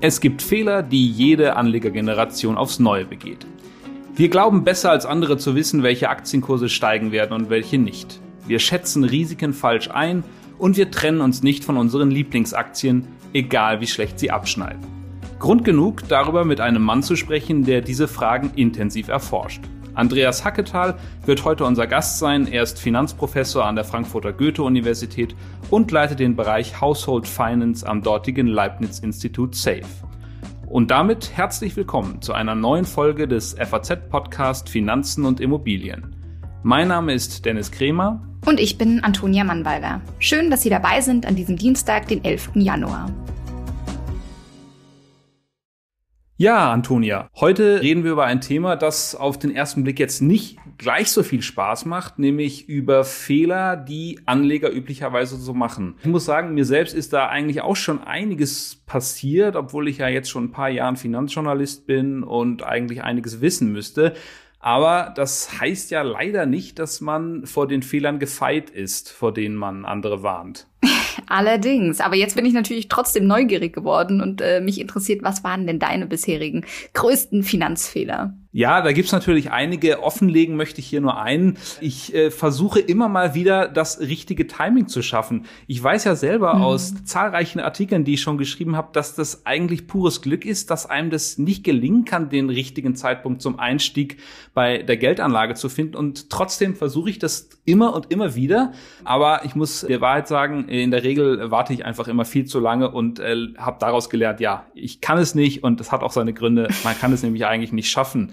Es gibt Fehler, die jede Anlegergeneration aufs Neue begeht. Wir glauben besser als andere zu wissen, welche Aktienkurse steigen werden und welche nicht. Wir schätzen Risiken falsch ein und wir trennen uns nicht von unseren Lieblingsaktien, egal wie schlecht sie abschneiden. Grund genug, darüber mit einem Mann zu sprechen, der diese Fragen intensiv erforscht. Andreas Hacketal wird heute unser Gast sein. Er ist Finanzprofessor an der Frankfurter Goethe-Universität und leitet den Bereich Household Finance am dortigen Leibniz-Institut SAFE. Und damit herzlich willkommen zu einer neuen Folge des FAZ-Podcast Finanzen und Immobilien. Mein Name ist Dennis Kremer. Und ich bin Antonia Mannweiler. Schön, dass Sie dabei sind an diesem Dienstag, den 11. Januar. Ja, Antonia, heute reden wir über ein Thema, das auf den ersten Blick jetzt nicht gleich so viel Spaß macht, nämlich über Fehler, die Anleger üblicherweise so machen. Ich muss sagen, mir selbst ist da eigentlich auch schon einiges passiert, obwohl ich ja jetzt schon ein paar Jahren Finanzjournalist bin und eigentlich einiges wissen müsste. Aber das heißt ja leider nicht, dass man vor den Fehlern gefeit ist, vor denen man andere warnt. Allerdings. Aber jetzt bin ich natürlich trotzdem neugierig geworden und äh, mich interessiert, was waren denn deine bisherigen größten Finanzfehler? Ja, da gibt's natürlich einige. Offenlegen möchte ich hier nur einen. Ich äh, versuche immer mal wieder das richtige Timing zu schaffen. Ich weiß ja selber mhm. aus zahlreichen Artikeln, die ich schon geschrieben habe, dass das eigentlich pures Glück ist, dass einem das nicht gelingen kann, den richtigen Zeitpunkt zum Einstieg bei der Geldanlage zu finden. Und trotzdem versuche ich das immer und immer wieder. Aber ich muss der Wahrheit sagen, in der Regel warte ich einfach immer viel zu lange und äh, habe daraus gelernt, ja, ich kann es nicht und es hat auch seine Gründe. Man kann es nämlich eigentlich nicht schaffen.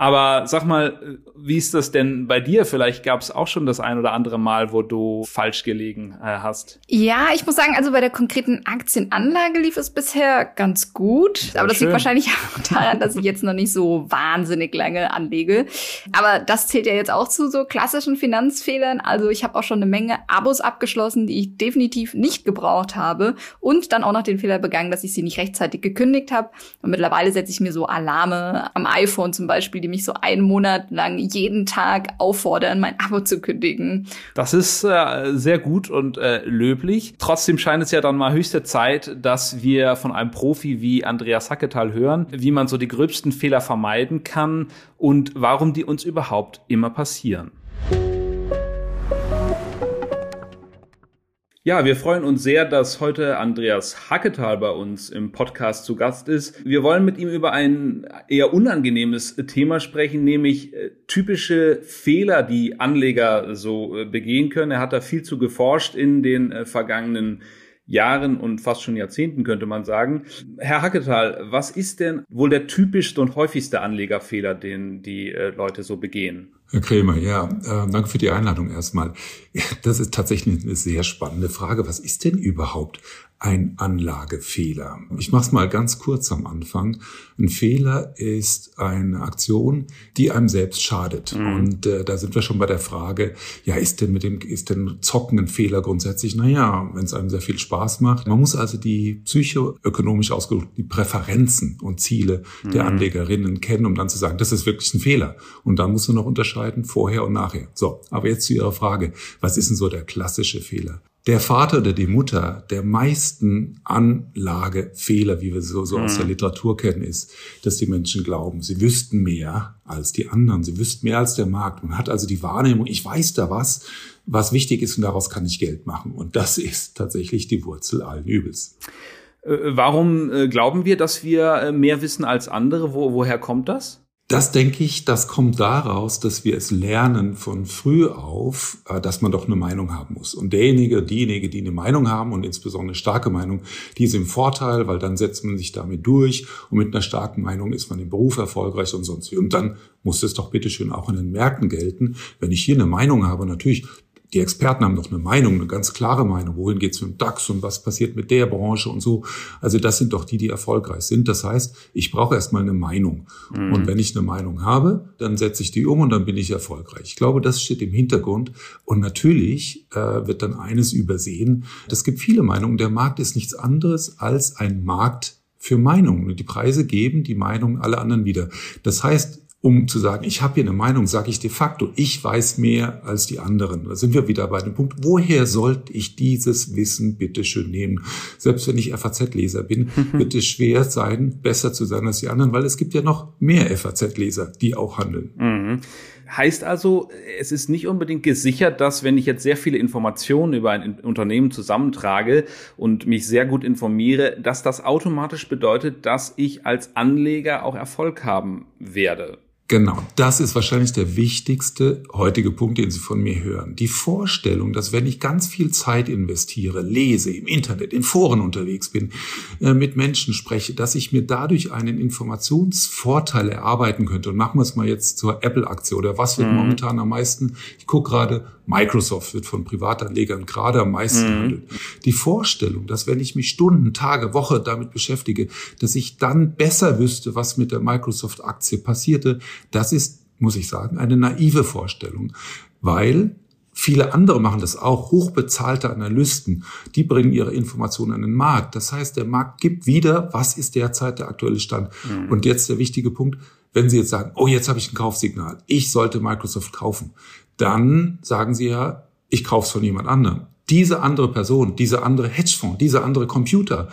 Aber sag mal, wie ist das denn bei dir? Vielleicht gab es auch schon das ein oder andere Mal, wo du falsch gelegen äh, hast. Ja, ich muss sagen, also bei der konkreten Aktienanlage lief es bisher ganz gut. Sehr aber das schön. liegt wahrscheinlich auch daran, dass ich jetzt noch nicht so wahnsinnig lange anlege. Aber das zählt ja jetzt auch zu so klassischen Finanzfehlern. Also ich habe auch schon eine Menge Abos abgeschlossen, die ich definitiv nicht gebraucht habe. Und dann auch noch den Fehler begangen, dass ich sie nicht rechtzeitig gekündigt habe. Und mittlerweile setze ich mir so Alarme am iPhone zum Beispiel, die mich so einen Monat lang jeden Tag auffordern, mein Abo zu kündigen. Das ist äh, sehr gut und äh, löblich. Trotzdem scheint es ja dann mal höchste Zeit, dass wir von einem Profi wie Andreas Hacketal hören, wie man so die gröbsten Fehler vermeiden kann und warum die uns überhaupt immer passieren. Ja, wir freuen uns sehr, dass heute Andreas Hacketal bei uns im Podcast zu Gast ist. Wir wollen mit ihm über ein eher unangenehmes Thema sprechen, nämlich äh, typische Fehler, die Anleger so äh, begehen können. Er hat da viel zu geforscht in den äh, vergangenen Jahren und fast schon Jahrzehnten, könnte man sagen. Herr Hacketal, was ist denn wohl der typischste und häufigste Anlegerfehler, den die Leute so begehen? Herr Krämer, ja, äh, danke für die Einladung erstmal. Das ist tatsächlich eine sehr spannende Frage. Was ist denn überhaupt ein Anlagefehler. Ich mache es mal ganz kurz am Anfang. Ein Fehler ist eine Aktion, die einem selbst schadet. Mhm. Und äh, da sind wir schon bei der Frage, ja, ist denn mit dem, ist denn Zocken ein Fehler grundsätzlich? Naja, wenn es einem sehr viel Spaß macht. Man muss also die psychoökonomisch ausgedrückt, die Präferenzen und Ziele mhm. der Anlegerinnen kennen, um dann zu sagen, das ist wirklich ein Fehler. Und dann musst du noch unterscheiden, vorher und nachher. So, aber jetzt zu Ihrer Frage, was ist denn so der klassische Fehler? Der Vater oder die Mutter der meisten Anlagefehler, wie wir so, so aus der mhm. Literatur kennen, ist, dass die Menschen glauben, sie wüssten mehr als die anderen, sie wüssten mehr als der Markt. Man hat also die Wahrnehmung, ich weiß da was, was wichtig ist und daraus kann ich Geld machen. Und das ist tatsächlich die Wurzel allen Übels. Äh, warum äh, glauben wir, dass wir äh, mehr wissen als andere? Wo, woher kommt das? Das denke ich, das kommt daraus, dass wir es lernen von früh auf, äh, dass man doch eine Meinung haben muss. Und derjenige, diejenige, die eine Meinung haben und insbesondere eine starke Meinung, die ist im Vorteil, weil dann setzt man sich damit durch und mit einer starken Meinung ist man im Beruf erfolgreich und sonst wie. Und dann muss es doch bitteschön auch in den Märkten gelten. Wenn ich hier eine Meinung habe, natürlich, die Experten haben doch eine Meinung, eine ganz klare Meinung. Wohin geht's mit dem DAX und was passiert mit der Branche und so. Also das sind doch die, die erfolgreich sind. Das heißt, ich brauche erstmal eine Meinung. Mhm. Und wenn ich eine Meinung habe, dann setze ich die um und dann bin ich erfolgreich. Ich glaube, das steht im Hintergrund. Und natürlich äh, wird dann eines übersehen. Es gibt viele Meinungen. Der Markt ist nichts anderes als ein Markt für Meinungen. Die Preise geben die Meinungen aller anderen wieder. Das heißt, um zu sagen, ich habe hier eine Meinung, sage ich de facto, ich weiß mehr als die anderen. Da sind wir wieder bei dem Punkt, woher sollte ich dieses Wissen bitte schön nehmen? Selbst wenn ich FAZ-Leser bin, wird es schwer sein, besser zu sein als die anderen, weil es gibt ja noch mehr FAZ-Leser, die auch handeln. Mhm. Heißt also, es ist nicht unbedingt gesichert, dass wenn ich jetzt sehr viele Informationen über ein Unternehmen zusammentrage und mich sehr gut informiere, dass das automatisch bedeutet, dass ich als Anleger auch Erfolg haben werde. Genau, das ist wahrscheinlich der wichtigste heutige Punkt, den Sie von mir hören. Die Vorstellung, dass wenn ich ganz viel Zeit investiere, lese, im Internet, in Foren unterwegs bin, äh, mit Menschen spreche, dass ich mir dadurch einen Informationsvorteil erarbeiten könnte. Und machen wir es mal jetzt zur Apple-Aktie oder was wird mhm. momentan am meisten? Ich gucke gerade, Microsoft wird von Privatanlegern gerade am meisten mhm. handelt. Die Vorstellung, dass wenn ich mich Stunden, Tage, Woche damit beschäftige, dass ich dann besser wüsste, was mit der Microsoft-Aktie passierte, das ist, muss ich sagen, eine naive Vorstellung, weil Viele andere machen das auch. Hochbezahlte Analysten, die bringen ihre Informationen an den Markt. Das heißt, der Markt gibt wieder, was ist derzeit der aktuelle Stand. Mhm. Und jetzt der wichtige Punkt, wenn Sie jetzt sagen, oh, jetzt habe ich ein Kaufsignal, ich sollte Microsoft kaufen, dann sagen Sie ja, ich kaufe es von jemand anderem. Diese andere Person, diese andere Hedgefonds, dieser andere Computer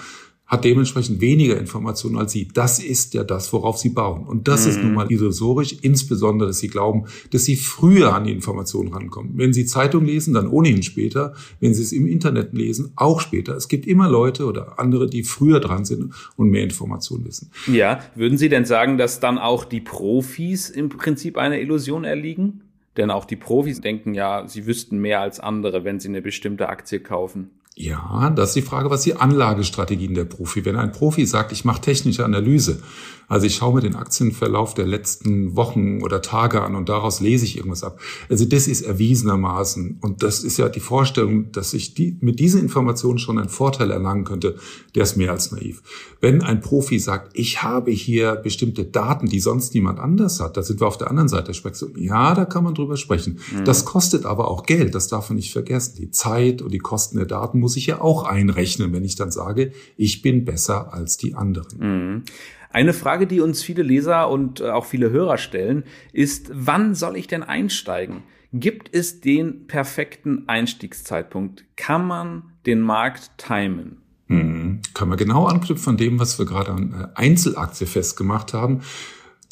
hat dementsprechend weniger Informationen als Sie. Das ist ja das, worauf Sie bauen. Und das mhm. ist nun mal illusorisch, insbesondere, dass Sie glauben, dass Sie früher an die Informationen rankommen. Wenn Sie Zeitung lesen, dann ohnehin später. Wenn Sie es im Internet lesen, auch später. Es gibt immer Leute oder andere, die früher dran sind und mehr Informationen wissen. Ja, würden Sie denn sagen, dass dann auch die Profis im Prinzip einer Illusion erliegen? Denn auch die Profis denken ja, sie wüssten mehr als andere, wenn sie eine bestimmte Aktie kaufen. Ja, das ist die Frage, was die Anlagestrategien der Profi. Wenn ein Profi sagt, ich mache technische Analyse, also ich schaue mir den Aktienverlauf der letzten Wochen oder Tage an und daraus lese ich irgendwas ab. Also das ist erwiesenermaßen und das ist ja die Vorstellung, dass ich die, mit diesen Informationen schon einen Vorteil erlangen könnte, der ist mehr als naiv. Wenn ein Profi sagt, ich habe hier bestimmte Daten, die sonst niemand anders hat, da sind wir auf der anderen Seite der Spektrum. Ja, da kann man drüber sprechen. Mhm. Das kostet aber auch Geld, das darf man nicht vergessen. Die Zeit und die Kosten der Daten muss ich ja auch einrechnen, wenn ich dann sage, ich bin besser als die anderen. Mhm. Eine Frage, die uns viele Leser und äh, auch viele Hörer stellen, ist, wann soll ich denn einsteigen? Gibt es den perfekten Einstiegszeitpunkt? Kann man den Markt timen? Hm, kann man genau anknüpfen von dem, was wir gerade an äh, Einzelaktie festgemacht haben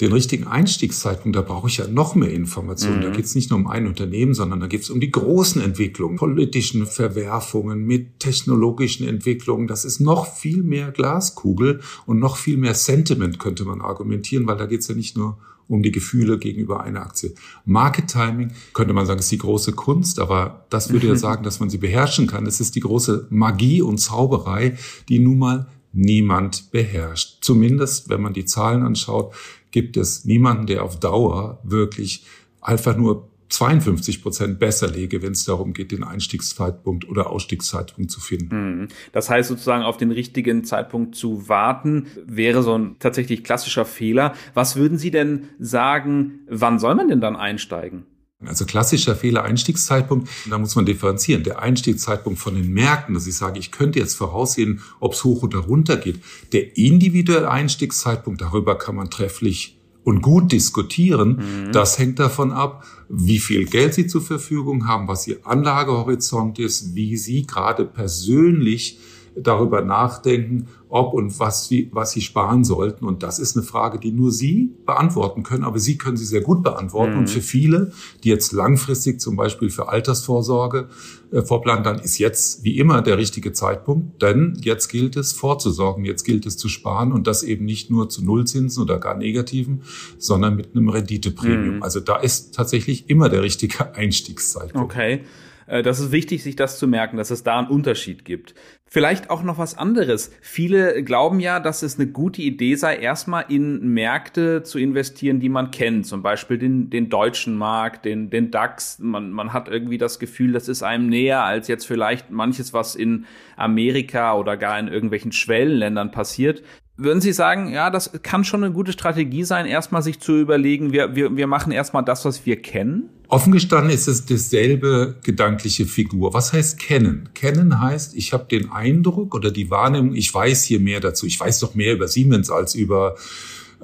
den richtigen Einstiegszeitpunkt, da brauche ich ja noch mehr Informationen. Mhm. Da geht es nicht nur um ein Unternehmen, sondern da geht es um die großen Entwicklungen, politischen Verwerfungen mit technologischen Entwicklungen. Das ist noch viel mehr Glaskugel und noch viel mehr Sentiment, könnte man argumentieren, weil da geht es ja nicht nur um die Gefühle gegenüber einer Aktie. Market Timing könnte man sagen, ist die große Kunst, aber das würde ja sagen, dass man sie beherrschen kann. Es ist die große Magie und Zauberei, die nun mal niemand beherrscht. Zumindest, wenn man die Zahlen anschaut, gibt es niemanden, der auf Dauer wirklich einfach nur 52 Prozent besser lege, wenn es darum geht, den Einstiegszeitpunkt oder Ausstiegszeitpunkt zu finden. Hm. Das heißt sozusagen auf den richtigen Zeitpunkt zu warten, wäre so ein tatsächlich klassischer Fehler. Was würden Sie denn sagen, wann soll man denn dann einsteigen? Also klassischer Fehler Einstiegszeitpunkt, da muss man differenzieren. Der Einstiegszeitpunkt von den Märkten, dass ich sage, ich könnte jetzt voraussehen, ob es hoch oder runter geht. Der individuelle Einstiegszeitpunkt, darüber kann man trefflich und gut diskutieren. Mhm. Das hängt davon ab, wie viel Geld Sie zur Verfügung haben, was Ihr Anlagehorizont ist, wie Sie gerade persönlich darüber nachdenken, ob und was, wie, was sie sparen sollten. Und das ist eine Frage, die nur Sie beantworten können, aber Sie können sie sehr gut beantworten. Mhm. Und für viele, die jetzt langfristig zum Beispiel für Altersvorsorge äh, vorplanen, dann ist jetzt wie immer der richtige Zeitpunkt, denn jetzt gilt es vorzusorgen, jetzt gilt es zu sparen und das eben nicht nur zu Nullzinsen oder gar negativen, sondern mit einem Renditepremium. Mhm. Also da ist tatsächlich immer der richtige Einstiegszeitpunkt. Okay. Äh, das ist wichtig, sich das zu merken, dass es da einen Unterschied gibt. Vielleicht auch noch was anderes. Viele glauben ja, dass es eine gute Idee sei, erstmal in Märkte zu investieren, die man kennt. Zum Beispiel den, den deutschen Markt, den, den DAX. Man, man hat irgendwie das Gefühl, das ist einem näher als jetzt vielleicht manches, was in Amerika oder gar in irgendwelchen Schwellenländern passiert. Würden Sie sagen, ja, das kann schon eine gute Strategie sein, erstmal sich zu überlegen, wir, wir, wir machen erstmal das, was wir kennen? Offen gestanden ist es dasselbe gedankliche Figur. Was heißt kennen? Kennen heißt, ich habe den Eindruck oder die Wahrnehmung, ich weiß hier mehr dazu. Ich weiß doch mehr über Siemens als über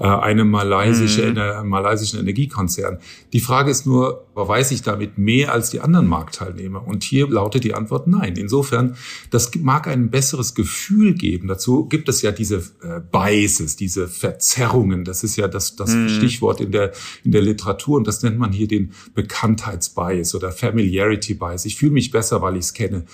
einem malaysische, mhm. malaysischen Energiekonzern. Die Frage ist nur, weiß ich damit mehr als die anderen Marktteilnehmer? Und hier lautet die Antwort nein. Insofern, das mag ein besseres Gefühl geben. Dazu gibt es ja diese äh, Biases, diese Verzerrungen. Das ist ja das, das mhm. Stichwort in der, in der Literatur. Und das nennt man hier den Bekanntheitsbias oder Familiarity Bias. Ich fühle mich besser, weil ich es kenne.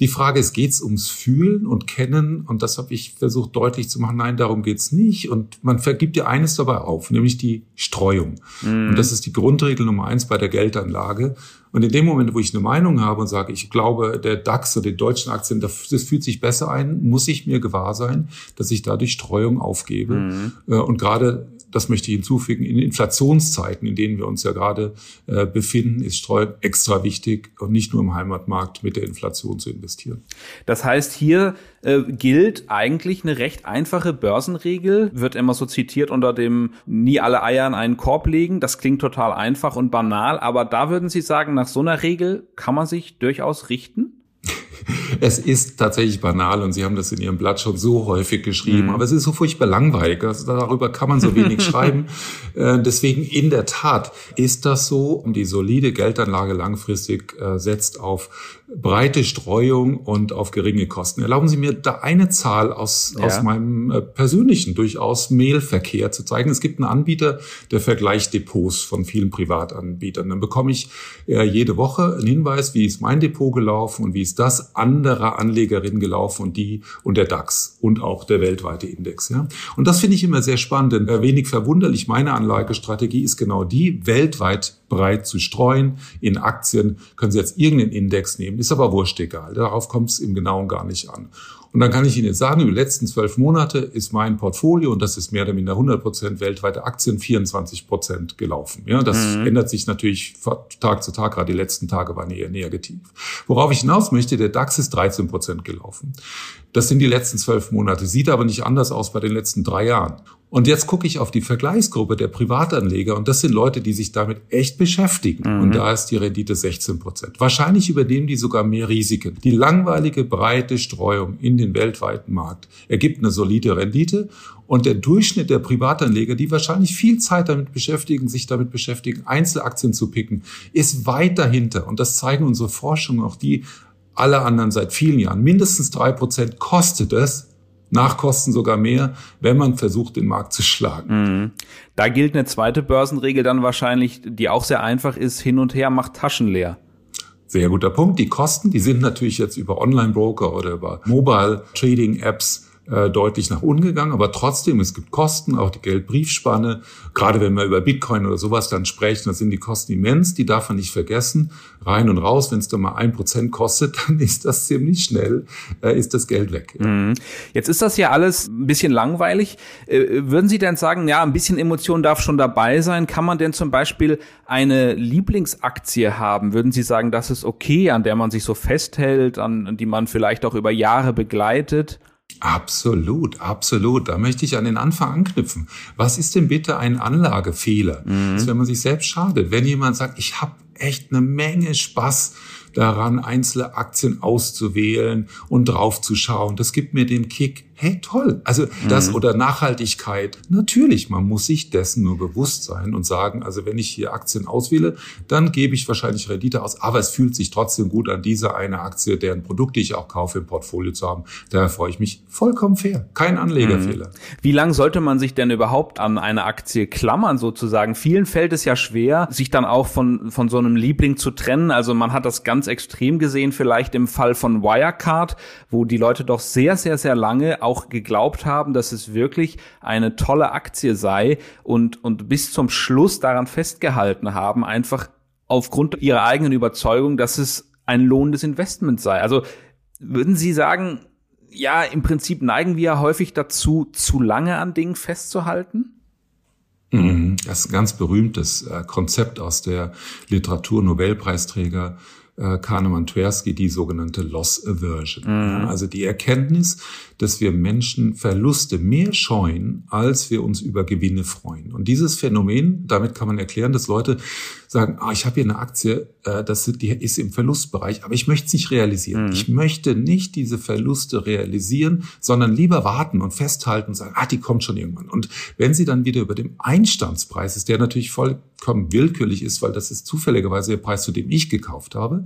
Die Frage ist, geht's ums Fühlen und Kennen? Und das habe ich versucht deutlich zu machen. Nein, darum geht's nicht. Und man vergibt ja eines dabei auf, nämlich die Streuung. Mhm. Und das ist die Grundregel Nummer eins bei der Geldanlage. Und in dem Moment, wo ich eine Meinung habe und sage, ich glaube, der DAX oder die deutschen Aktien, das fühlt sich besser ein, muss ich mir gewahr sein, dass ich dadurch Streuung aufgebe. Mhm. Äh, und gerade das möchte ich hinzufügen, in Inflationszeiten, in denen wir uns ja gerade äh, befinden, ist Streuung extra wichtig und nicht nur im Heimatmarkt mit der Inflation zu investieren. Das heißt, hier äh, gilt eigentlich eine recht einfache Börsenregel, wird immer so zitiert unter dem nie alle Eier in einen Korb legen. Das klingt total einfach und banal, aber da würden Sie sagen, nach so einer Regel kann man sich durchaus richten? es ist tatsächlich banal und Sie haben das in Ihrem Blatt schon so häufig geschrieben, mhm. aber es ist so furchtbar langweilig. Also darüber kann man so wenig schreiben. Äh, deswegen in der Tat ist das so. Die solide Geldanlage langfristig äh, setzt auf breite Streuung und auf geringe Kosten. Erlauben Sie mir da eine Zahl aus, ja. aus meinem äh, persönlichen, durchaus Mailverkehr zu zeigen. Es gibt einen Anbieter, der vergleicht Depots von vielen Privatanbietern. Dann bekomme ich äh, jede Woche einen Hinweis, wie ist mein Depot gelaufen und wie ist das anderer Anlegerinnen gelaufen und die und der DAX und auch der weltweite Index. Ja? Und das finde ich immer sehr spannend, denn äh, wenig verwunderlich, meine Anlagestrategie ist genau die, weltweit breit zu streuen. In Aktien können Sie jetzt irgendeinen Index nehmen, ist aber wurscht egal. Darauf kommt es im Genauen gar nicht an. Und dann kann ich Ihnen jetzt sagen, über die letzten zwölf Monate ist mein Portfolio, und das ist mehr oder minder 100 Prozent weltweite Aktien, 24 Prozent gelaufen. Ja, das mhm. ändert sich natürlich von Tag zu Tag, gerade die letzten Tage waren eher negativ. Worauf ich hinaus möchte, der DAX ist 13 Prozent gelaufen. Das sind die letzten zwölf Monate, sieht aber nicht anders aus bei den letzten drei Jahren. Und jetzt gucke ich auf die Vergleichsgruppe der Privatanleger und das sind Leute, die sich damit echt beschäftigen. Mhm. Und da ist die Rendite 16 Prozent. Wahrscheinlich übernehmen die sogar mehr Risiken. Die langweilige, breite Streuung in den weltweiten Markt ergibt eine solide Rendite und der Durchschnitt der Privatanleger, die wahrscheinlich viel Zeit damit beschäftigen, sich damit beschäftigen, Einzelaktien zu picken, ist weit dahinter. Und das zeigen unsere Forschungen auch die alle anderen seit vielen Jahren. Mindestens drei Prozent kostet es, Nachkosten sogar mehr, wenn man versucht, den Markt zu schlagen. Mhm. Da gilt eine zweite Börsenregel dann wahrscheinlich, die auch sehr einfach ist, hin und her macht Taschen leer. Sehr guter Punkt. Die Kosten, die sind natürlich jetzt über Online-Broker oder über Mobile Trading Apps äh, deutlich nach unten gegangen, aber trotzdem, es gibt Kosten, auch die Geldbriefspanne. Gerade wenn wir über Bitcoin oder sowas dann sprechen, dann sind die Kosten immens, die darf man nicht vergessen. Rein und raus, wenn es dann mal ein Prozent kostet, dann ist das ziemlich schnell, äh, ist das Geld weg. Ja. Mhm. Jetzt ist das ja alles ein bisschen langweilig. Äh, würden Sie denn sagen, ja, ein bisschen Emotion darf schon dabei sein? Kann man denn zum Beispiel eine Lieblingsaktie haben? Würden Sie sagen, das ist okay, an der man sich so festhält, an die man vielleicht auch über Jahre begleitet? Absolut, absolut. Da möchte ich an den Anfang anknüpfen. Was ist denn bitte ein Anlagefehler? Mhm. Das ist, wenn man sich selbst schadet. Wenn jemand sagt, ich habe echt eine Menge Spaß daran, einzelne Aktien auszuwählen und draufzuschauen. Das gibt mir den Kick hey, toll. Also das mhm. oder Nachhaltigkeit. Natürlich, man muss sich dessen nur bewusst sein und sagen, also wenn ich hier Aktien auswähle, dann gebe ich wahrscheinlich Rendite aus, aber es fühlt sich trotzdem gut an, diese eine Aktie, deren Produkt ich auch kaufe, im Portfolio zu haben. Daher freue ich mich vollkommen fair. Kein Anlegerfehler. Mhm. Wie lang sollte man sich denn überhaupt an eine Aktie klammern sozusagen? Vielen fällt es ja schwer, sich dann auch von, von so einem Liebling zu trennen. Also man hat das ganz extrem gesehen, vielleicht im Fall von Wirecard, wo die Leute doch sehr, sehr, sehr lange auch auch geglaubt haben, dass es wirklich eine tolle Aktie sei und, und bis zum Schluss daran festgehalten haben, einfach aufgrund ihrer eigenen Überzeugung, dass es ein lohnendes Investment sei. Also würden Sie sagen, ja, im Prinzip neigen wir ja häufig dazu, zu lange an Dingen festzuhalten? Mhm. Das ist ein ganz berühmtes äh, Konzept aus der Literatur, Nobelpreisträger äh, Kahnemann Tversky die sogenannte Loss Aversion. Mhm. Also die Erkenntnis, dass wir Menschen Verluste mehr scheuen, als wir uns über Gewinne freuen. Und dieses Phänomen, damit kann man erklären, dass Leute sagen, ah, ich habe hier eine Aktie, äh, das die ist im Verlustbereich, aber ich möchte es nicht realisieren. Mhm. Ich möchte nicht diese Verluste realisieren, sondern lieber warten und festhalten und sagen, ah, die kommt schon irgendwann. Und wenn sie dann wieder über dem Einstandspreis ist, der natürlich vollkommen willkürlich ist, weil das ist zufälligerweise der Preis, zu dem ich gekauft habe,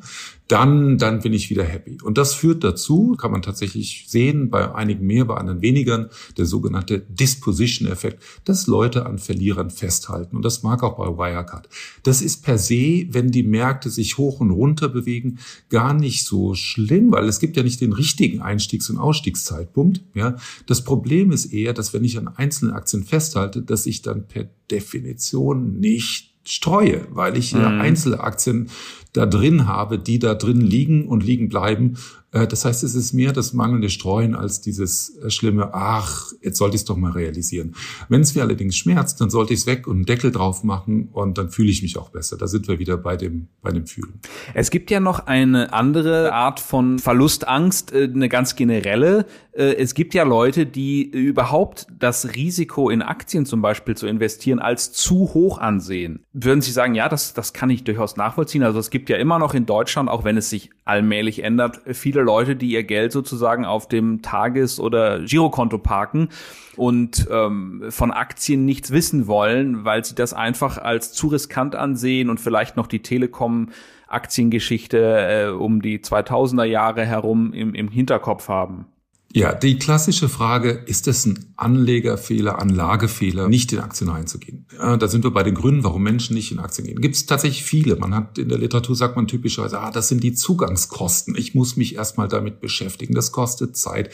dann, dann bin ich wieder happy. Und das führt dazu, kann man tatsächlich sehen, bei einigen mehr, bei anderen weniger, der sogenannte Disposition-Effekt, dass Leute an Verlierern festhalten. Und das mag auch bei Wirecard. Das ist per se, wenn die Märkte sich hoch und runter bewegen, gar nicht so schlimm, weil es gibt ja nicht den richtigen Einstiegs- und Ausstiegszeitpunkt. Ja, das Problem ist eher, dass wenn ich an einzelnen Aktien festhalte, dass ich dann per Definition nicht streue, weil ich mhm. einzelne Aktien da drin habe, die da drin liegen und liegen bleiben das heißt, es ist mehr das mangelnde Streuen als dieses äh, schlimme, ach, jetzt sollte ich es doch mal realisieren. Wenn es mir allerdings schmerzt, dann sollte ich es weg und einen Deckel drauf machen und dann fühle ich mich auch besser. Da sind wir wieder bei dem, bei dem Fühlen. Es gibt ja noch eine andere Art von Verlustangst, äh, eine ganz generelle. Es gibt ja Leute, die überhaupt das Risiko in Aktien zum Beispiel zu investieren als zu hoch ansehen. Würden Sie sagen, ja, das, das kann ich durchaus nachvollziehen. Also es gibt ja immer noch in Deutschland, auch wenn es sich allmählich ändert, viele Leute, die ihr Geld sozusagen auf dem Tages- oder Girokonto parken und ähm, von Aktien nichts wissen wollen, weil sie das einfach als zu riskant ansehen und vielleicht noch die Telekom Aktiengeschichte äh, um die 2000er Jahre herum im, im Hinterkopf haben. Ja, die klassische Frage, ist es ein Anlegerfehler, Anlagefehler, nicht in Aktien reinzugehen? Ja, da sind wir bei den Gründen, warum Menschen nicht in Aktien gehen. Gibt es tatsächlich viele. Man hat in der Literatur sagt man typischerweise, ah, das sind die Zugangskosten. Ich muss mich erstmal damit beschäftigen. Das kostet Zeit.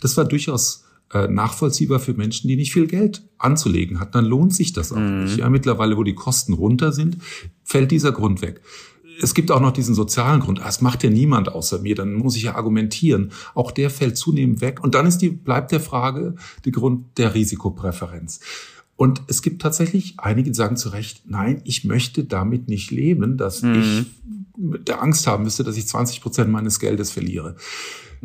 Das war durchaus äh, nachvollziehbar für Menschen, die nicht viel Geld anzulegen hatten. Dann lohnt sich das auch mhm. nicht. Ja, mittlerweile, wo die Kosten runter sind, fällt dieser Grund weg es gibt auch noch diesen sozialen Grund. Ah, das macht ja niemand außer mir. Dann muss ich ja argumentieren. Auch der fällt zunehmend weg. Und dann ist die, bleibt der Frage, die Grund der Risikopräferenz. Und es gibt tatsächlich einige, die sagen zu Recht, nein, ich möchte damit nicht leben, dass mhm. ich der Angst haben müsste, dass ich 20 Prozent meines Geldes verliere.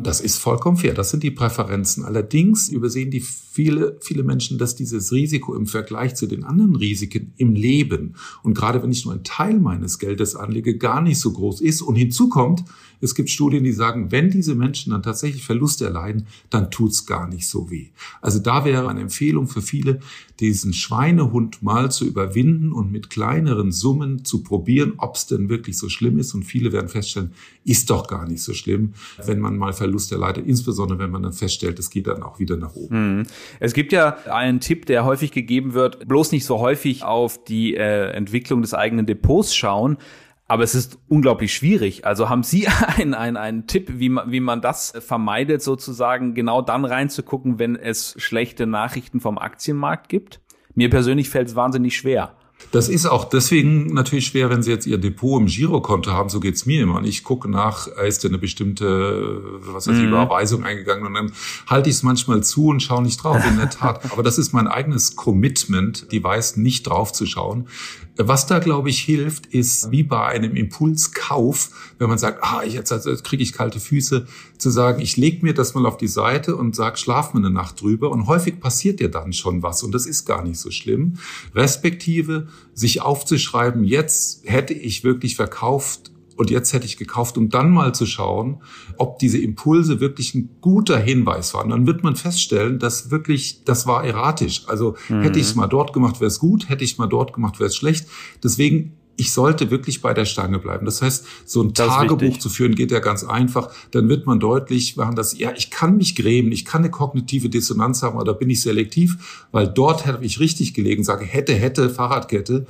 Das ist vollkommen fair. Das sind die Präferenzen. Allerdings übersehen die viele, viele Menschen, dass dieses Risiko im Vergleich zu den anderen Risiken im Leben und gerade wenn ich nur einen Teil meines Geldes anlege, gar nicht so groß ist. Und hinzu kommt, es gibt Studien, die sagen, wenn diese Menschen dann tatsächlich Verluste erleiden, dann tut's gar nicht so weh. Also da wäre eine Empfehlung für viele, diesen Schweinehund mal zu überwinden und mit kleineren Summen zu probieren, ob es denn wirklich so schlimm ist. Und viele werden feststellen, ist doch gar nicht so schlimm, wenn man mal Verlust erleidet, insbesondere wenn man dann feststellt, es geht dann auch wieder nach oben. Mhm. Es gibt ja einen Tipp, der häufig gegeben wird, bloß nicht so häufig auf die äh, Entwicklung des eigenen Depots schauen. Aber es ist unglaublich schwierig. Also haben Sie einen, einen, einen Tipp, wie man, wie man das vermeidet, sozusagen genau dann reinzugucken, wenn es schlechte Nachrichten vom Aktienmarkt gibt? Mir persönlich fällt es wahnsinnig schwer. Das ist auch deswegen natürlich schwer, wenn Sie jetzt Ihr Depot im Girokonto haben. So geht's mir immer. Und ich gucke nach, ist denn eine bestimmte, was ich, mhm. Überweisung eingegangen und dann halte ich es manchmal zu und schaue nicht drauf. In der Tat. Aber das ist mein eigenes Commitment, die weiß nicht drauf zu schauen. Was da, glaube ich, hilft, ist wie bei einem Impulskauf, wenn man sagt, ah, jetzt, jetzt kriege ich kalte Füße, zu sagen, ich lege mir das mal auf die Seite und sag, schlaf mir eine Nacht drüber. Und häufig passiert dir dann schon was und das ist gar nicht so schlimm. Respektive sich aufzuschreiben, jetzt hätte ich wirklich verkauft und jetzt hätte ich gekauft, um dann mal zu schauen, ob diese Impulse wirklich ein guter Hinweis waren. Dann wird man feststellen, dass wirklich, das war erratisch. Also mhm. hätte ich es mal dort gemacht, wäre es gut, hätte ich mal dort gemacht, wäre es schlecht. Deswegen ich sollte wirklich bei der Stange bleiben. Das heißt, so ein das Tagebuch zu führen geht ja ganz einfach. Dann wird man deutlich machen, dass, ja, ich kann mich grämen, ich kann eine kognitive Dissonanz haben, aber da bin ich selektiv, weil dort hätte ich richtig gelegen, sage, hätte, hätte, Fahrradkette.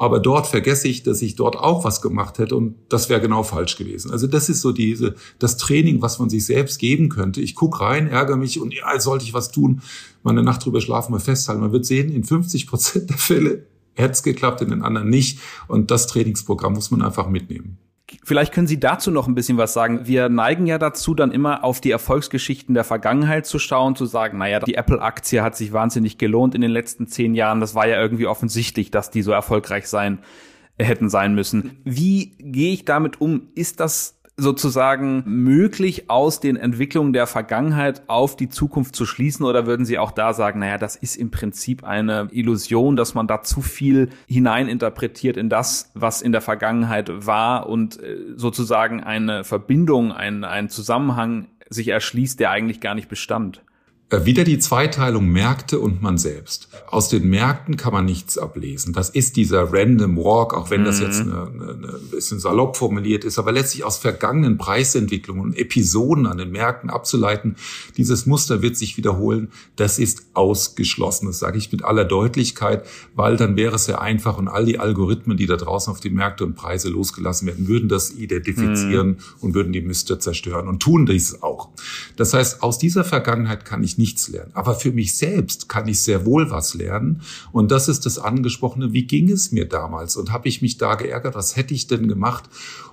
Aber dort vergesse ich, dass ich dort auch was gemacht hätte und das wäre genau falsch gewesen. Also das ist so diese, das Training, was man sich selbst geben könnte. Ich guck rein, ärgere mich und ja, sollte ich was tun, mal eine Nacht drüber schlafen, mal festhalten. Man wird sehen, in 50 Prozent der Fälle hätte es geklappt, in den anderen nicht. Und das Trainingsprogramm muss man einfach mitnehmen. Vielleicht können Sie dazu noch ein bisschen was sagen. Wir neigen ja dazu, dann immer auf die Erfolgsgeschichten der Vergangenheit zu schauen, zu sagen, naja, die Apple-Aktie hat sich wahnsinnig gelohnt in den letzten zehn Jahren. Das war ja irgendwie offensichtlich, dass die so erfolgreich sein hätten sein müssen. Wie gehe ich damit um? Ist das sozusagen möglich, aus den Entwicklungen der Vergangenheit auf die Zukunft zu schließen? Oder würden Sie auch da sagen, naja, das ist im Prinzip eine Illusion, dass man da zu viel hineininterpretiert in das, was in der Vergangenheit war und äh, sozusagen eine Verbindung, ein, ein Zusammenhang sich erschließt, der eigentlich gar nicht bestand? Äh, wieder die Zweiteilung Märkte und man selbst. Aus den Märkten kann man nichts ablesen. Das ist dieser Random Walk, auch wenn das mhm. jetzt eine, eine, eine bisschen salopp formuliert ist, aber letztlich aus vergangenen Preisentwicklungen und Episoden an den Märkten abzuleiten, dieses Muster wird sich wiederholen, das ist ausgeschlossen. Das sage ich mit aller Deutlichkeit, weil dann wäre es sehr einfach und all die Algorithmen, die da draußen auf die Märkte und Preise losgelassen werden, würden das identifizieren mhm. und würden die Muster zerstören und tun dies auch. Das heißt, aus dieser Vergangenheit kann ich nichts lernen. Aber für mich selbst kann ich sehr wohl was lernen. Und das ist das Angesprochene, wie ging es mir damals? Und habe ich mich da geärgert? Was hätte ich denn gemacht?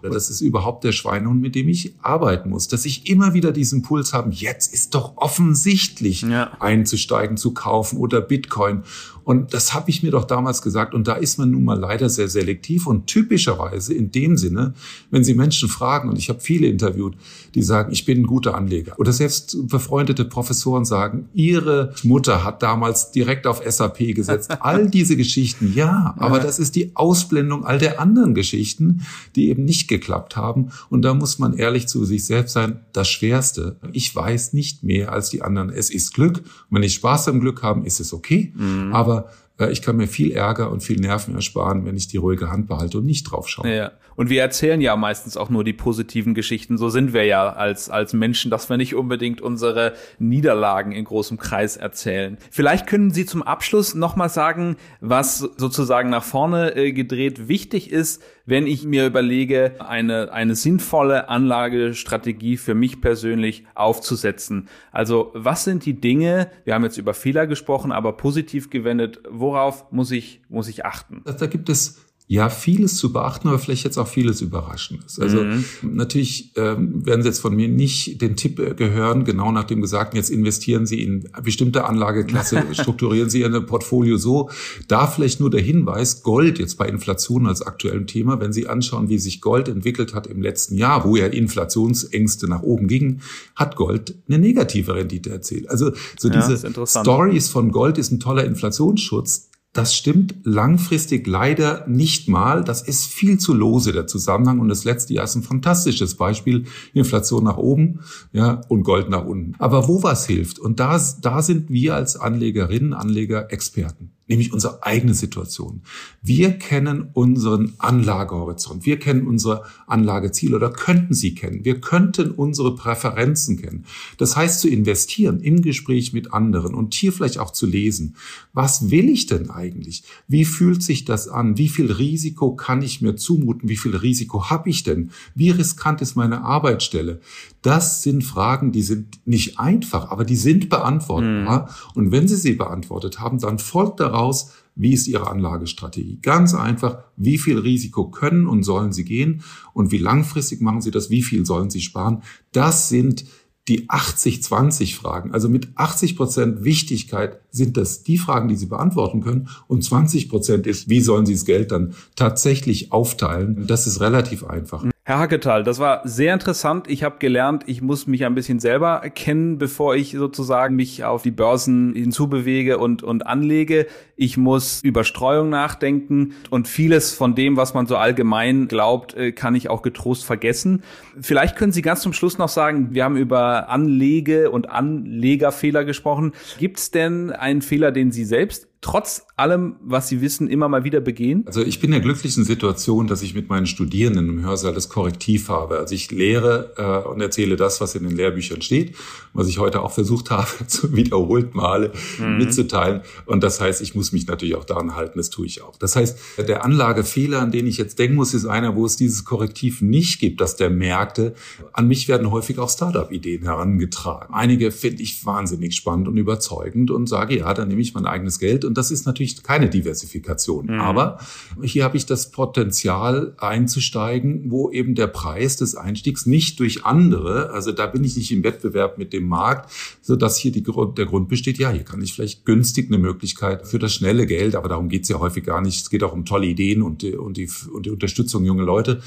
Oder das ist überhaupt der Schweinehund, mit dem ich arbeiten muss. Dass ich immer wieder diesen Puls habe, jetzt ist doch offensichtlich ja. einzusteigen, zu kaufen oder Bitcoin. Und das habe ich mir doch damals gesagt. Und da ist man nun mal leider sehr selektiv und typischerweise in dem Sinne, wenn Sie Menschen fragen, und ich habe viele interviewt, die sagen, ich bin ein guter Anleger. Oder selbst befreundete Professoren sagen, ihre Mutter hat damals direkt auf SAP gesetzt. All diese Geschichten, ja, aber das ist die Ausblendung all der anderen Geschichten, die eben nicht geklappt haben. Und da muss man ehrlich zu sich selbst sein, das Schwerste. Ich weiß nicht mehr als die anderen. Es ist Glück. Und wenn ich Spaß am Glück habe, ist es okay. Mhm. Aber äh, ich kann mir viel Ärger und viel Nerven ersparen, wenn ich die ruhige Hand behalte und nicht drauf schaue. Ja. Und wir erzählen ja meistens auch nur die positiven Geschichten. So sind wir ja als, als Menschen, dass wir nicht unbedingt unsere Niederlagen in großem Kreis erzählen. Vielleicht können Sie zum Abschluss nochmal sagen, was sozusagen nach vorne äh, gedreht wichtig ist, wenn ich mir überlege, eine, eine sinnvolle Anlagestrategie für mich persönlich aufzusetzen. Also was sind die Dinge, wir haben jetzt über Fehler gesprochen, aber positiv gewendet, worauf muss ich, muss ich achten? Da gibt es ja, vieles zu beachten, aber vielleicht jetzt auch vieles Überraschendes. Also mhm. natürlich ähm, werden Sie jetzt von mir nicht den Tipp äh, gehören, genau nach dem Gesagten, jetzt investieren Sie in bestimmte Anlageklasse, strukturieren Sie Ihr Portfolio so. Da vielleicht nur der Hinweis, Gold jetzt bei Inflation als aktuellem Thema, wenn Sie anschauen, wie sich Gold entwickelt hat im letzten Jahr, wo ja Inflationsängste nach oben gingen, hat Gold eine negative Rendite erzielt. Also so ja, diese Stories von Gold ist ein toller Inflationsschutz das stimmt langfristig leider nicht mal. Das ist viel zu lose der Zusammenhang. Und das letzte Jahr ist ein fantastisches Beispiel. Inflation nach oben, ja, und Gold nach unten. Aber wo was hilft? Und da, da sind wir als Anlegerinnen, Anleger Experten nämlich unsere eigene Situation. Wir kennen unseren Anlagehorizont, wir kennen unsere Anlageziele oder könnten sie kennen. Wir könnten unsere Präferenzen kennen. Das heißt, zu investieren im Gespräch mit anderen und hier vielleicht auch zu lesen. Was will ich denn eigentlich? Wie fühlt sich das an? Wie viel Risiko kann ich mir zumuten? Wie viel Risiko habe ich denn? Wie riskant ist meine Arbeitsstelle? Das sind Fragen, die sind nicht einfach, aber die sind beantwortbar. Mhm. Und wenn Sie sie beantwortet haben, dann folgt daraus, heraus, wie ist Ihre Anlagestrategie? Ganz einfach, wie viel Risiko können und sollen Sie gehen und wie langfristig machen Sie das? Wie viel sollen Sie sparen? Das sind die 80-20 Fragen. Also mit 80 Prozent Wichtigkeit sind das die Fragen, die Sie beantworten können. Und 20 Prozent ist, wie sollen Sie das Geld dann tatsächlich aufteilen? Das ist relativ einfach. Herr Hacketal, das war sehr interessant. Ich habe gelernt, ich muss mich ein bisschen selber kennen, bevor ich sozusagen mich auf die Börsen hinzubewege und, und anlege. Ich muss über Streuung nachdenken und vieles von dem, was man so allgemein glaubt, äh, kann ich auch getrost vergessen. Vielleicht können Sie ganz zum Schluss noch sagen, wir haben über Anlege- und Anlegerfehler gesprochen. Gibt es denn einen Fehler, den Sie selbst trotz allem, was Sie wissen, immer mal wieder begehen? Also ich bin in der glücklichen Situation, dass ich mit meinen Studierenden im Hörsaal das Korrektiv habe. Also ich lehre äh, und erzähle das, was in den Lehrbüchern steht, was ich heute auch versucht habe, zu wiederholt Male mhm. mitzuteilen. Und das heißt, ich muss mich natürlich auch daran halten, das tue ich auch. Das heißt, der Anlagefehler, an den ich jetzt denken muss, ist einer, wo es dieses Korrektiv nicht gibt, dass der Märkte, an mich werden häufig auch Startup-Ideen herangetragen. Einige finde ich wahnsinnig spannend und überzeugend und sage, ja, dann nehme ich mein eigenes Geld und das ist natürlich keine Diversifikation. Mhm. Aber hier habe ich das Potenzial einzusteigen, wo eben der Preis des Einstiegs nicht durch andere, also da bin ich nicht im Wettbewerb mit dem Markt, so dass hier die, der Grund besteht, ja, hier kann ich vielleicht günstig eine Möglichkeit für das schnelle Geld, aber darum geht es ja häufig gar nicht. Es geht auch um tolle Ideen und die, und die, und die Unterstützung junger Leute.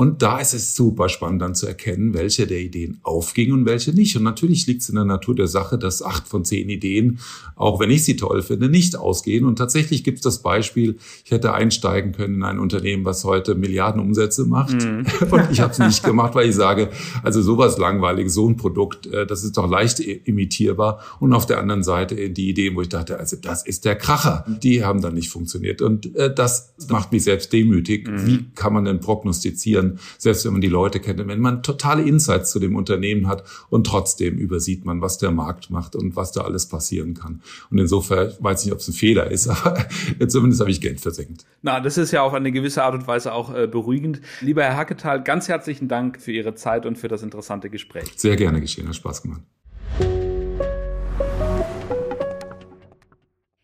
Und da ist es super spannend dann zu erkennen, welche der Ideen aufgingen und welche nicht. Und natürlich liegt es in der Natur der Sache, dass acht von zehn Ideen, auch wenn ich sie toll finde, nicht ausgehen. Und tatsächlich gibt es das Beispiel, ich hätte einsteigen können in ein Unternehmen, was heute Milliarden Umsätze macht. Mhm. Und ich habe es nicht gemacht, weil ich sage, also sowas langweiliges, so ein Produkt, äh, das ist doch leicht imitierbar. Und auf der anderen Seite die Ideen, wo ich dachte, also das ist der Kracher. Die haben dann nicht funktioniert. Und äh, das macht mich selbst demütig. Mhm. Wie kann man denn prognostizieren, selbst wenn man die Leute kennt, wenn man totale Insights zu dem Unternehmen hat und trotzdem übersieht man, was der Markt macht und was da alles passieren kann. Und insofern weiß ich nicht, ob es ein Fehler ist, aber zumindest habe ich Geld versenkt. Na, das ist ja auf eine gewisse Art und Weise auch äh, beruhigend. Lieber Herr Hacketal, ganz herzlichen Dank für Ihre Zeit und für das interessante Gespräch. Sehr gerne geschehen, hat Spaß gemacht.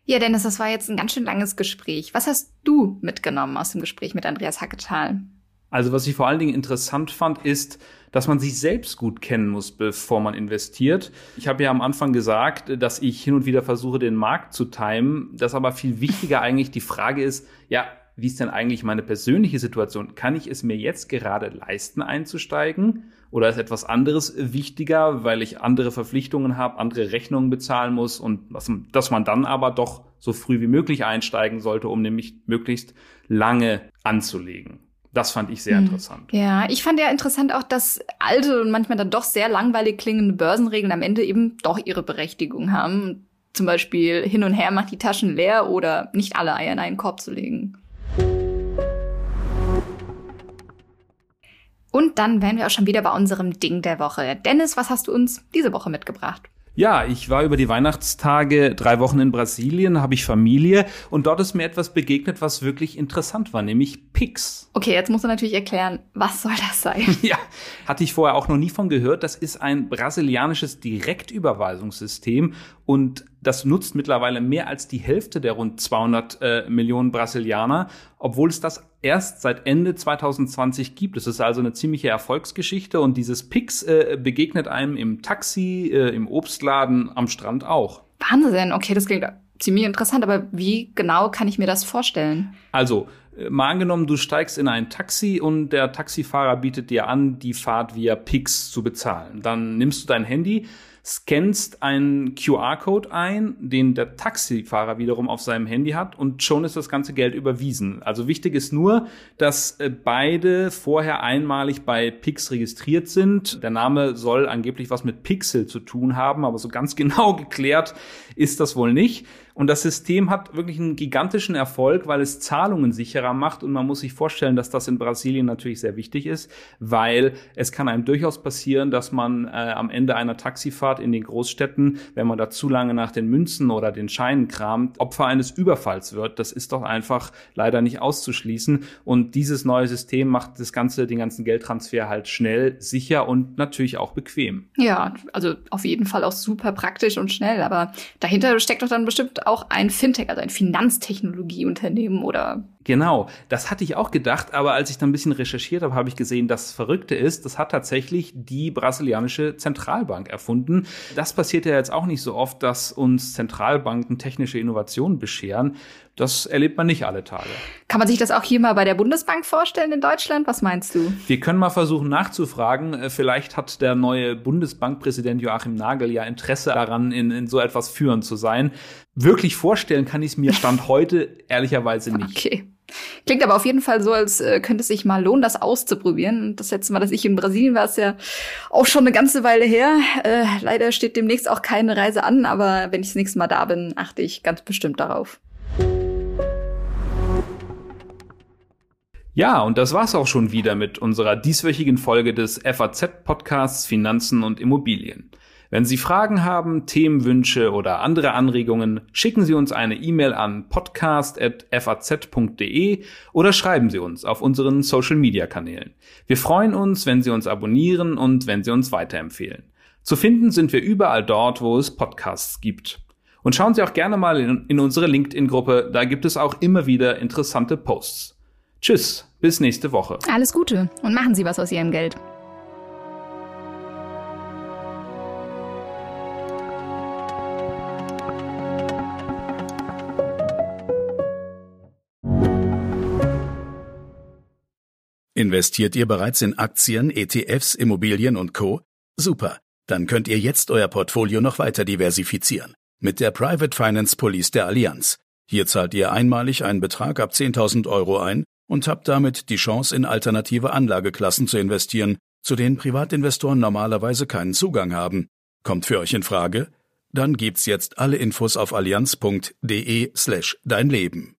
Ja, Dennis, das war jetzt ein ganz schön langes Gespräch. Was hast du mitgenommen aus dem Gespräch mit Andreas Hacketal? Also was ich vor allen Dingen interessant fand, ist, dass man sich selbst gut kennen muss, bevor man investiert. Ich habe ja am Anfang gesagt, dass ich hin und wieder versuche, den Markt zu timen. Das aber viel wichtiger eigentlich die Frage ist, ja, wie ist denn eigentlich meine persönliche Situation? Kann ich es mir jetzt gerade leisten, einzusteigen? Oder ist etwas anderes wichtiger, weil ich andere Verpflichtungen habe, andere Rechnungen bezahlen muss und was, dass man dann aber doch so früh wie möglich einsteigen sollte, um nämlich möglichst lange anzulegen. Das fand ich sehr hm. interessant. Ja, ich fand ja interessant auch, dass alte und manchmal dann doch sehr langweilig klingende Börsenregeln am Ende eben doch ihre Berechtigung haben. Zum Beispiel hin und her macht die Taschen leer oder nicht alle Eier in einen Korb zu legen. Und dann wären wir auch schon wieder bei unserem Ding der Woche. Dennis, was hast du uns diese Woche mitgebracht? Ja, ich war über die Weihnachtstage drei Wochen in Brasilien, habe ich Familie und dort ist mir etwas begegnet, was wirklich interessant war, nämlich Pix. Okay, jetzt musst du natürlich erklären, was soll das sein? ja, hatte ich vorher auch noch nie von gehört. Das ist ein brasilianisches Direktüberweisungssystem und das nutzt mittlerweile mehr als die Hälfte der rund 200 äh, Millionen Brasilianer, obwohl es das erst seit Ende 2020 gibt. Es ist also eine ziemliche Erfolgsgeschichte und dieses Pix äh, begegnet einem im Taxi, äh, im Obstladen, am Strand auch. Wahnsinn, okay, das klingt ziemlich interessant, aber wie genau kann ich mir das vorstellen? Also, äh, mal angenommen, du steigst in ein Taxi und der Taxifahrer bietet dir an, die Fahrt via Pix zu bezahlen. Dann nimmst du dein Handy, scannst einen QR-Code ein, den der Taxifahrer wiederum auf seinem Handy hat und schon ist das ganze Geld überwiesen. Also wichtig ist nur, dass äh, beide vorher einmalig bei Pix registriert sind. Der Name soll angeblich was mit Pixel zu tun haben, aber so ganz genau geklärt ist das wohl nicht. Und das System hat wirklich einen gigantischen Erfolg, weil es Zahlungen sicherer macht. Und man muss sich vorstellen, dass das in Brasilien natürlich sehr wichtig ist, weil es kann einem durchaus passieren, dass man äh, am Ende einer Taxifahrt in den Großstädten, wenn man da zu lange nach den Münzen oder den Scheinen kramt, Opfer eines Überfalls wird. Das ist doch einfach leider nicht auszuschließen. Und dieses neue System macht das ganze, den ganzen Geldtransfer halt schnell, sicher und natürlich auch bequem. Ja, also auf jeden Fall auch super praktisch und schnell. Aber dahinter steckt doch dann bestimmt auch ein Fintech, also ein Finanztechnologieunternehmen oder Genau, das hatte ich auch gedacht, aber als ich dann ein bisschen recherchiert habe, habe ich gesehen, das Verrückte ist, das hat tatsächlich die brasilianische Zentralbank erfunden. Das passiert ja jetzt auch nicht so oft, dass uns Zentralbanken technische Innovationen bescheren. Das erlebt man nicht alle Tage. Kann man sich das auch hier mal bei der Bundesbank vorstellen in Deutschland? Was meinst du? Wir können mal versuchen nachzufragen. Äh, vielleicht hat der neue Bundesbankpräsident Joachim Nagel ja Interesse daran, in, in so etwas führend zu sein. Wirklich vorstellen kann ich es mir Stand heute ehrlicherweise nicht. Okay. Klingt aber auf jeden Fall so, als äh, könnte es sich mal lohnen, das auszuprobieren. Das letzte Mal, dass ich in Brasilien war, ist ja auch schon eine ganze Weile her. Äh, leider steht demnächst auch keine Reise an, aber wenn ich das nächste Mal da bin, achte ich ganz bestimmt darauf. Ja, und das war's auch schon wieder mit unserer dieswöchigen Folge des FAZ-Podcasts Finanzen und Immobilien. Wenn Sie Fragen haben, Themenwünsche oder andere Anregungen, schicken Sie uns eine E-Mail an podcast.faz.de oder schreiben Sie uns auf unseren Social-Media-Kanälen. Wir freuen uns, wenn Sie uns abonnieren und wenn Sie uns weiterempfehlen. Zu finden sind wir überall dort, wo es Podcasts gibt. Und schauen Sie auch gerne mal in, in unsere LinkedIn-Gruppe, da gibt es auch immer wieder interessante Posts. Tschüss, bis nächste Woche. Alles Gute und machen Sie was aus Ihrem Geld. Investiert ihr bereits in Aktien, ETFs, Immobilien und Co? Super, dann könnt ihr jetzt euer Portfolio noch weiter diversifizieren. Mit der Private Finance Police der Allianz. Hier zahlt ihr einmalig einen Betrag ab 10.000 Euro ein und habt damit die Chance, in alternative Anlageklassen zu investieren, zu denen Privatinvestoren normalerweise keinen Zugang haben. Kommt für euch in Frage? Dann gibt's jetzt alle Infos auf allianz.de slash dein Leben.